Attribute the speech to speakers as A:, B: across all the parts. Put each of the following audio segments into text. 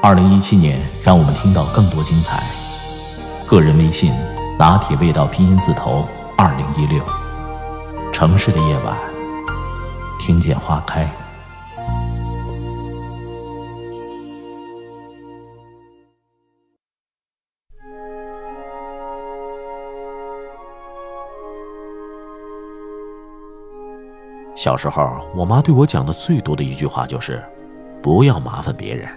A: 二零一七年让我们听到更多精彩。个人微信：拿铁味道拼音字头二零一六。城市的夜晚，听见花开。小时候，我妈对我讲的最多的一句话就是：“不要麻烦别人。”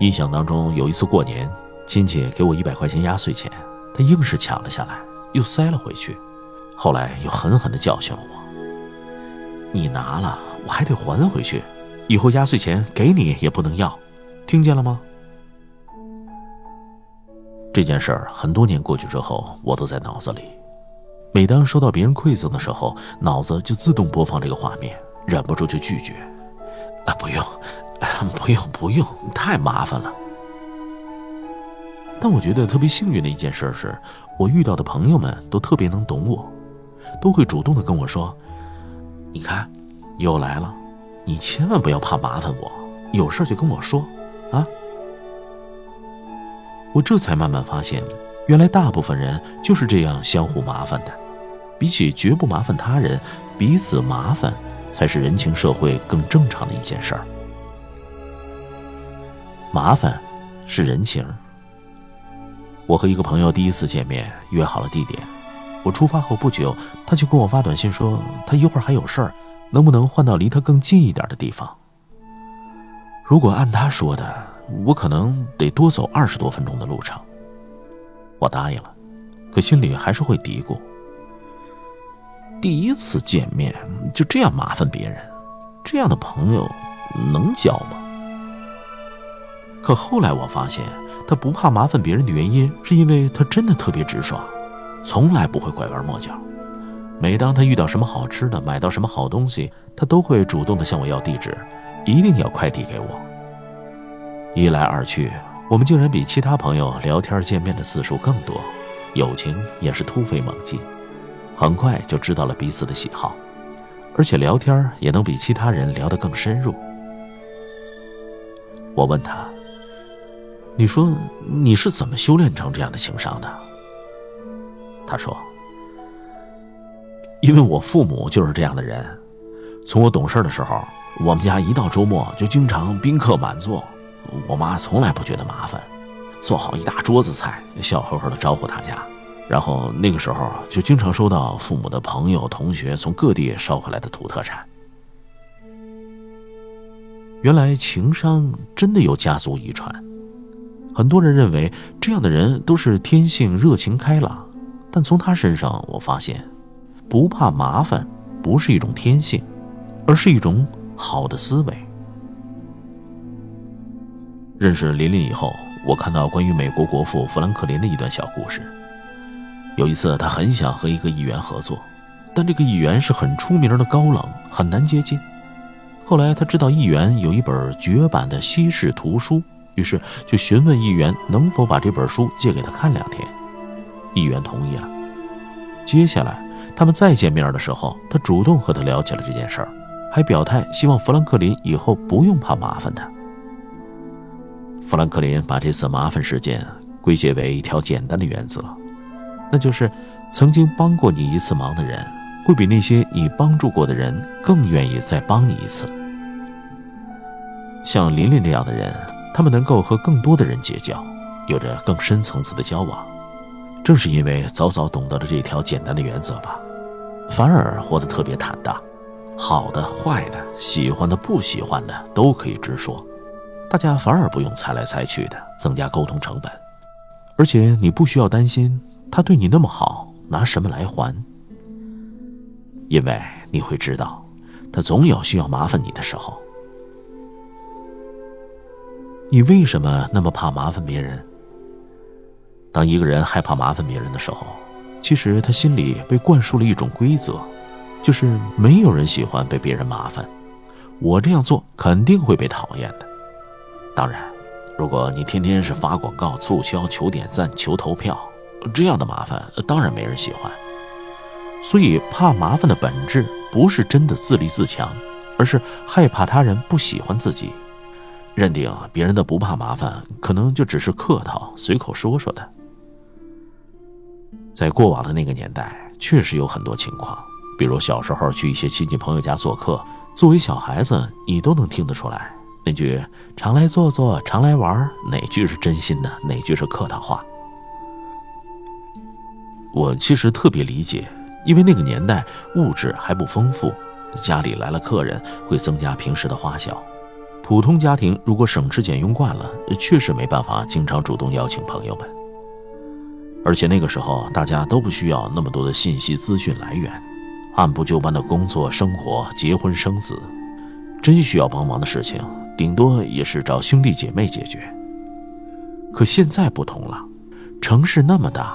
A: 印象当中，有一次过年，亲戚给我一百块钱压岁钱，他硬是抢了下来，又塞了回去，后来又狠狠地教训了我：“你拿了，我还得还回去，以后压岁钱给你也不能要，听见了吗？”这件事儿很多年过去之后，我都在脑子里。每当收到别人馈赠的时候，脑子就自动播放这个画面，忍不住就拒绝：“啊，不用，不用，不用，太麻烦了。”但我觉得特别幸运的一件事是，我遇到的朋友们都特别能懂我，都会主动的跟我说：“你看，又来了，你千万不要怕麻烦我，有事就跟我说，啊。”我这才慢慢发现，原来大部分人就是这样相互麻烦的。比起绝不麻烦他人，彼此麻烦才是人情社会更正常的一件事儿。麻烦是人情。我和一个朋友第一次见面，约好了地点。我出发后不久，他就跟我发短信说，他一会儿还有事儿，能不能换到离他更近一点的地方？如果按他说的，我可能得多走二十多分钟的路程。我答应了，可心里还是会嘀咕。第一次见面就这样麻烦别人，这样的朋友能交吗？可后来我发现，他不怕麻烦别人的原因，是因为他真的特别直爽，从来不会拐弯抹角。每当他遇到什么好吃的，买到什么好东西，他都会主动的向我要地址，一定要快递给我。一来二去，我们竟然比其他朋友聊天见面的次数更多，友情也是突飞猛进。很快就知道了彼此的喜好，而且聊天也能比其他人聊得更深入。我问他：“你说你是怎么修炼成这样的情商的？”他说：“因为我父母就是这样的人，从我懂事的时候，我们家一到周末就经常宾客满座，我妈从来不觉得麻烦，做好一大桌子菜，笑呵呵的招呼大家。”然后那个时候就经常收到父母的朋友、同学从各地捎回来的土特产。原来情商真的有家族遗传，很多人认为这样的人都是天性热情开朗，但从他身上我发现，不怕麻烦不是一种天性，而是一种好的思维。认识琳琳以后，我看到关于美国国父富兰克林的一段小故事。有一次，他很想和一个议员合作，但这个议员是很出名的高冷，很难接近。后来他知道议员有一本绝版的西式图书，于是就询问议员能否把这本书借给他看两天。议员同意了。接下来他们再见面的时候，他主动和他聊起了这件事儿，还表态希望富兰克林以后不用怕麻烦他。富兰克林把这次麻烦事件归结为一条简单的原则。那就是，曾经帮过你一次忙的人，会比那些你帮助过的人更愿意再帮你一次。像琳琳这样的人，他们能够和更多的人结交，有着更深层次的交往。正是因为早早懂得了这条简单的原则吧，反而活得特别坦荡，好的、坏的、喜欢的、不喜欢的都可以直说，大家反而不用猜来猜去的，增加沟通成本，而且你不需要担心。他对你那么好，拿什么来还？因为你会知道，他总有需要麻烦你的时候。你为什么那么怕麻烦别人？当一个人害怕麻烦别人的时候，其实他心里被灌输了一种规则，就是没有人喜欢被别人麻烦，我这样做肯定会被讨厌的。当然，如果你天天是发广告、促销、求点赞、求投票，这样的麻烦当然没人喜欢。所以，怕麻烦的本质不是真的自立自强，而是害怕他人不喜欢自己，认定别人的不怕麻烦可能就只是客套、随口说说的。在过往的那个年代，确实有很多情况，比如小时候去一些亲戚朋友家做客，作为小孩子，你都能听得出来，那句“常来坐坐，常来玩”，哪句是真心的，哪句是客套话。我其实特别理解。因为那个年代物质还不丰富，家里来了客人会增加平时的花销。普通家庭如果省吃俭用惯了，确实没办法经常主动邀请朋友们。而且那个时候大家都不需要那么多的信息资讯来源，按部就班的工作生活、结婚生子，真需要帮忙的事情，顶多也是找兄弟姐妹解决。可现在不同了，城市那么大，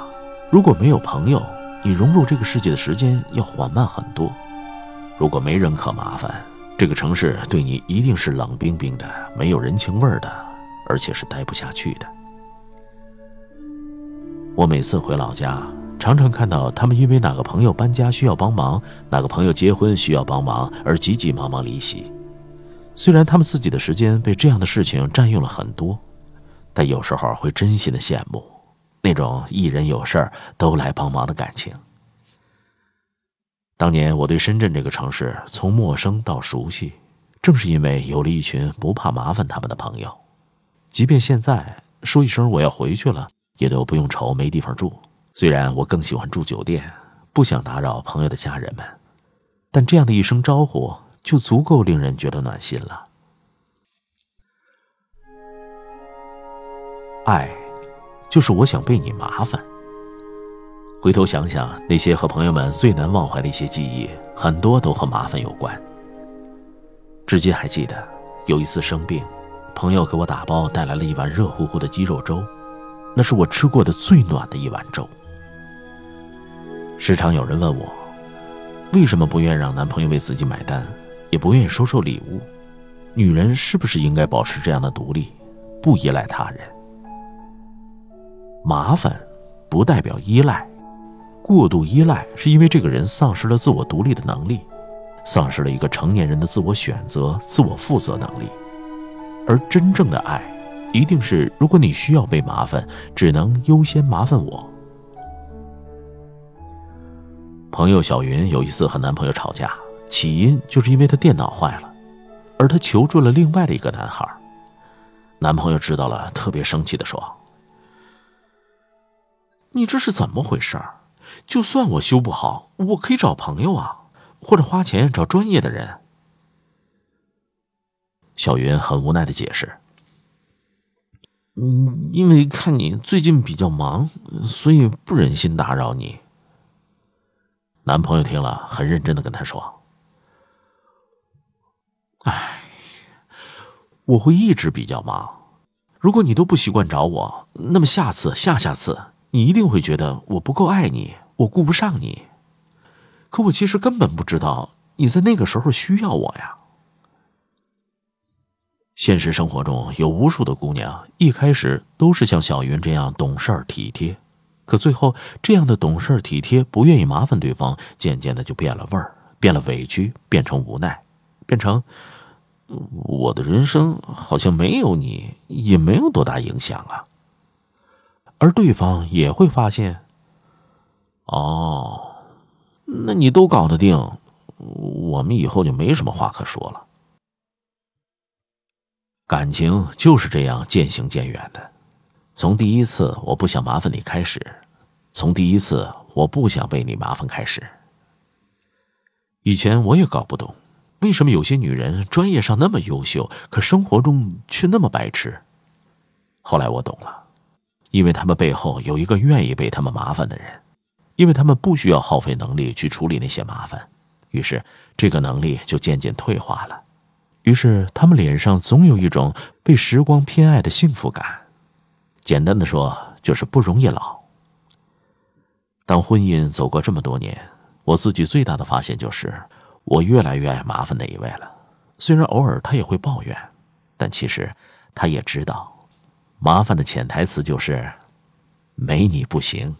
A: 如果没有朋友，你融入这个世界的时间要缓慢很多。如果没人可麻烦，这个城市对你一定是冷冰冰的、没有人情味的，而且是待不下去的。我每次回老家，常常看到他们因为哪个朋友搬家需要帮忙，哪个朋友结婚需要帮忙而急急忙忙离席。虽然他们自己的时间被这样的事情占用了很多，但有时候会真心的羡慕。那种一人有事儿都来帮忙的感情。当年我对深圳这个城市从陌生到熟悉，正是因为有了一群不怕麻烦他们的朋友。即便现在说一声我要回去了，也都不用愁没地方住。虽然我更喜欢住酒店，不想打扰朋友的家人们，但这样的一声招呼就足够令人觉得暖心了。爱。就是我想被你麻烦。回头想想，那些和朋友们最难忘怀的一些记忆，很多都和麻烦有关。至今还记得，有一次生病，朋友给我打包带来了一碗热乎乎的鸡肉粥，那是我吃过的最暖的一碗粥。时常有人问我，为什么不愿让男朋友为自己买单，也不愿意收受礼物？女人是不是应该保持这样的独立，不依赖他人？麻烦，不代表依赖。过度依赖是因为这个人丧失了自我独立的能力，丧失了一个成年人的自我选择、自我负责能力。而真正的爱，一定是如果你需要被麻烦，只能优先麻烦我。朋友小云有一次和男朋友吵架，起因就是因为她电脑坏了，而她求助了另外的一个男孩。男朋友知道了，特别生气的说。你这是怎么回事？就算我修不好，我可以找朋友啊，或者花钱找专业的人。小云很无奈的解释：“嗯，因为看你最近比较忙，所以不忍心打扰你。”男朋友听了，很认真的跟她说：“哎，我会一直比较忙，如果你都不习惯找我，那么下次、下下次。”你一定会觉得我不够爱你，我顾不上你。可我其实根本不知道你在那个时候需要我呀。现实生活中有无数的姑娘，一开始都是像小云这样懂事儿体贴，可最后这样的懂事儿体贴、不愿意麻烦对方，渐渐的就变了味儿，变了委屈，变成无奈，变成我的人生好像没有你也没有多大影响啊。而对方也会发现，哦，那你都搞得定，我们以后就没什么话可说了。感情就是这样渐行渐远的，从第一次我不想麻烦你开始，从第一次我不想被你麻烦开始。以前我也搞不懂，为什么有些女人专业上那么优秀，可生活中却那么白痴。后来我懂了。因为他们背后有一个愿意被他们麻烦的人，因为他们不需要耗费能力去处理那些麻烦，于是这个能力就渐渐退化了。于是他们脸上总有一种被时光偏爱的幸福感。简单的说，就是不容易老。当婚姻走过这么多年，我自己最大的发现就是，我越来越爱麻烦那一位了。虽然偶尔他也会抱怨，但其实他也知道，麻烦的潜台词就是，没你不行。